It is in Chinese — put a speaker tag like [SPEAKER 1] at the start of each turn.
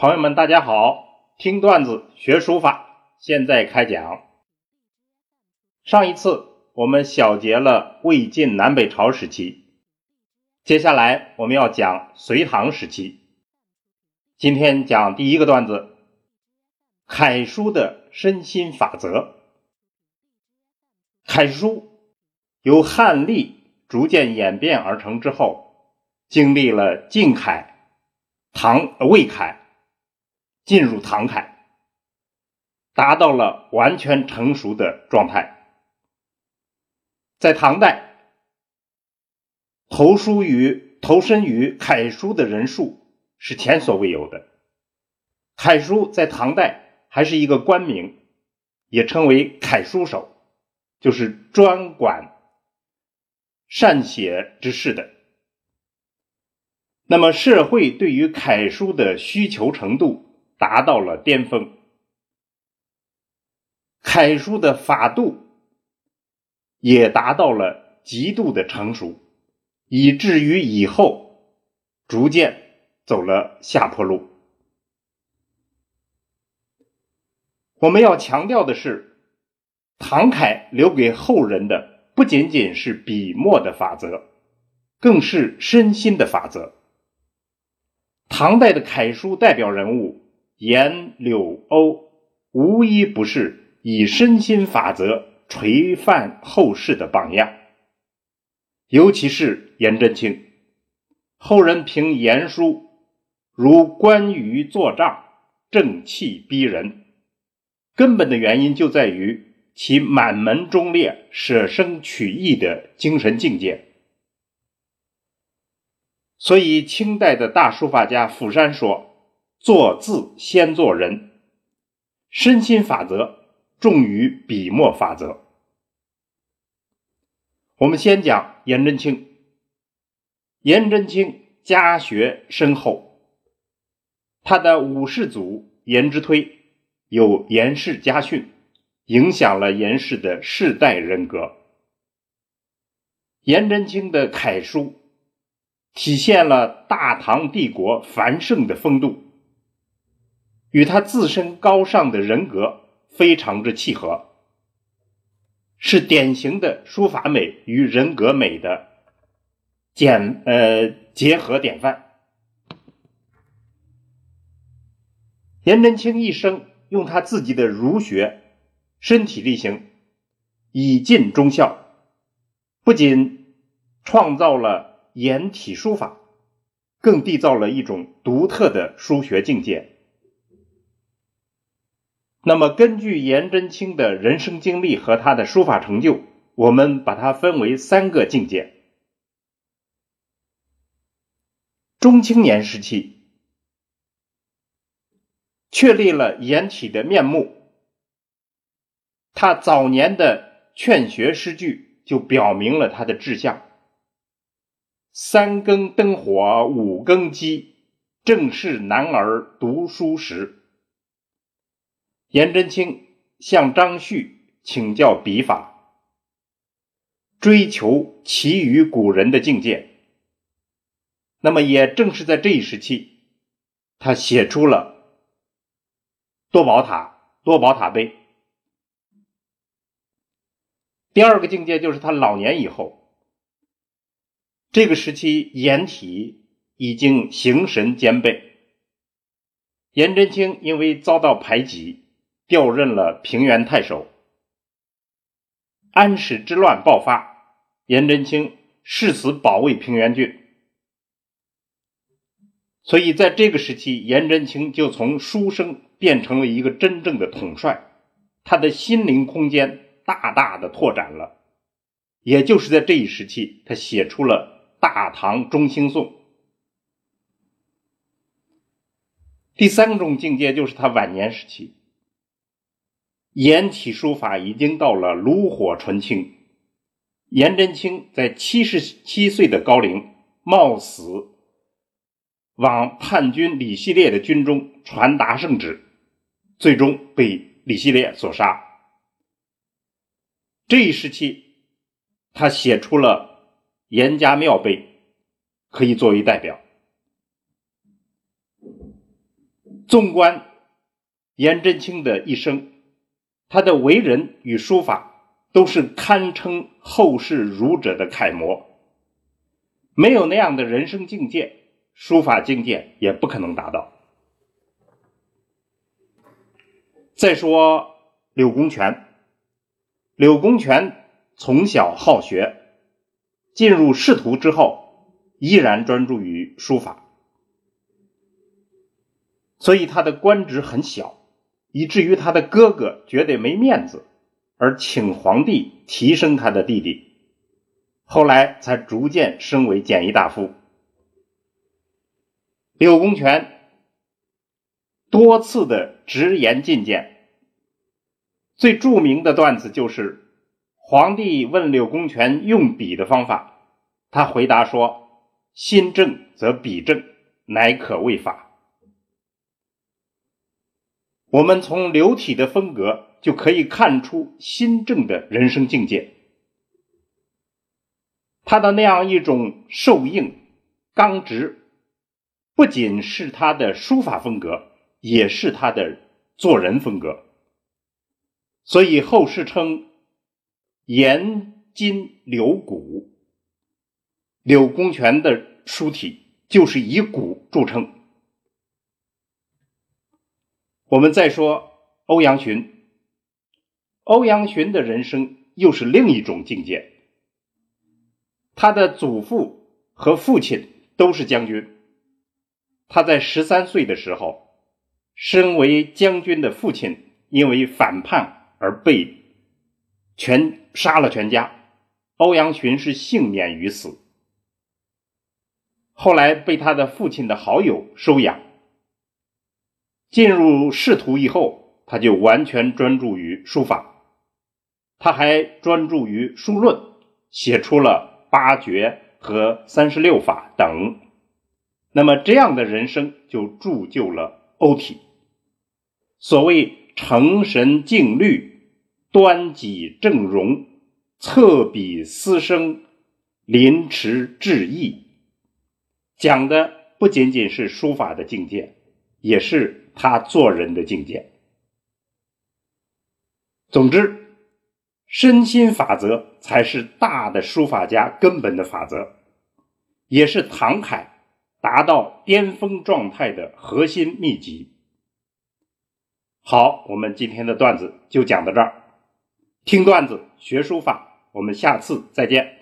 [SPEAKER 1] 朋友们，大家好！听段子学书法，现在开讲。上一次我们小结了魏晋南北朝时期，接下来我们要讲隋唐时期。今天讲第一个段子：楷书的身心法则。楷书由汉隶逐渐演变而成之后，经历了晋楷、唐魏楷。进入唐楷，达到了完全成熟的状态。在唐代，投书于投身于楷书的人数是前所未有的。楷书在唐代还是一个官名，也称为楷书手，就是专管善写之事的。那么，社会对于楷书的需求程度。达到了巅峰，楷书的法度也达到了极度的成熟，以至于以后逐渐走了下坡路。我们要强调的是，唐楷留给后人的不仅仅是笔墨的法则，更是身心的法则。唐代的楷书代表人物。颜柳欧无一不是以身心法则垂范后世的榜样，尤其是颜真卿，后人评颜书如关羽坐帐，正气逼人。根本的原因就在于其满门忠烈、舍生取义的精神境界。所以，清代的大书法家釜山说。做字先做人，身心法则重于笔墨法则。我们先讲颜真卿。颜真卿家学深厚，他的五世祖颜之推有颜氏家训，影响了颜氏的世代人格。颜真卿的楷书体现了大唐帝国繁盛的风度。与他自身高尚的人格非常之契合，是典型的书法美与人格美的简呃结合典范。颜真卿一生用他自己的儒学身体力行，以尽忠孝，不仅创造了颜体书法，更缔造了一种独特的书学境界。那么，根据颜真卿的人生经历和他的书法成就，我们把它分为三个境界。中青年时期，确立了颜体的面目。他早年的劝学诗句就表明了他的志向：“三更灯火五更鸡，正是男儿读书时。”颜真卿向张旭请教笔法，追求其余古人的境界。那么，也正是在这一时期，他写出了多宝塔、多宝塔碑。第二个境界就是他老年以后，这个时期颜体已经形神兼备。颜真卿因为遭到排挤。调任了平原太守，安史之乱爆发，颜真卿誓死保卫平原郡，所以在这个时期，颜真卿就从书生变成了一个真正的统帅，他的心灵空间大大的拓展了。也就是在这一时期，他写出了《大唐中兴颂》。第三种境界就是他晚年时期。颜体书法已经到了炉火纯青。颜真卿在七十七岁的高龄，冒死往叛军李希烈的军中传达圣旨，最终被李希烈所杀。这一时期，他写出了《颜家庙碑》，可以作为代表。纵观颜真卿的一生，他的为人与书法都是堪称后世儒者的楷模。没有那样的人生境界，书法境界也不可能达到。再说柳公权，柳公权从小好学，进入仕途之后，依然专注于书法，所以他的官职很小，以至于他的哥哥觉得没面子，而请皇帝提升他的弟弟。后来才逐渐升为谏议大夫。柳公权多次的直言进谏，最著名的段子就是皇帝问柳公权用笔的方法，他回答说：“心正则笔正，乃可谓法。”我们从流体的风格就可以看出新政的人生境界。他的那样一种瘦硬、刚直，不仅是他的书法风格，也是他的做人风格。所以后世称“颜筋柳骨”，柳公权的书体就是以骨著称。我们再说欧阳询，欧阳询的人生又是另一种境界。他的祖父和父亲都是将军。他在十三岁的时候，身为将军的父亲因为反叛而被全杀了全家，欧阳询是幸免于死。后来被他的父亲的好友收养。进入仕途以后，他就完全专注于书法，他还专注于书论，写出了。八绝和三十六法等，那么这样的人生就铸就了欧体。所谓成神静虑，端己正容，侧笔思声，临池致意，讲的不仅仅是书法的境界，也是他做人的境界。总之。身心法则才是大的书法家根本的法则，也是唐楷达到巅峰状态的核心秘籍。好，我们今天的段子就讲到这儿。听段子学书法，我们下次再见。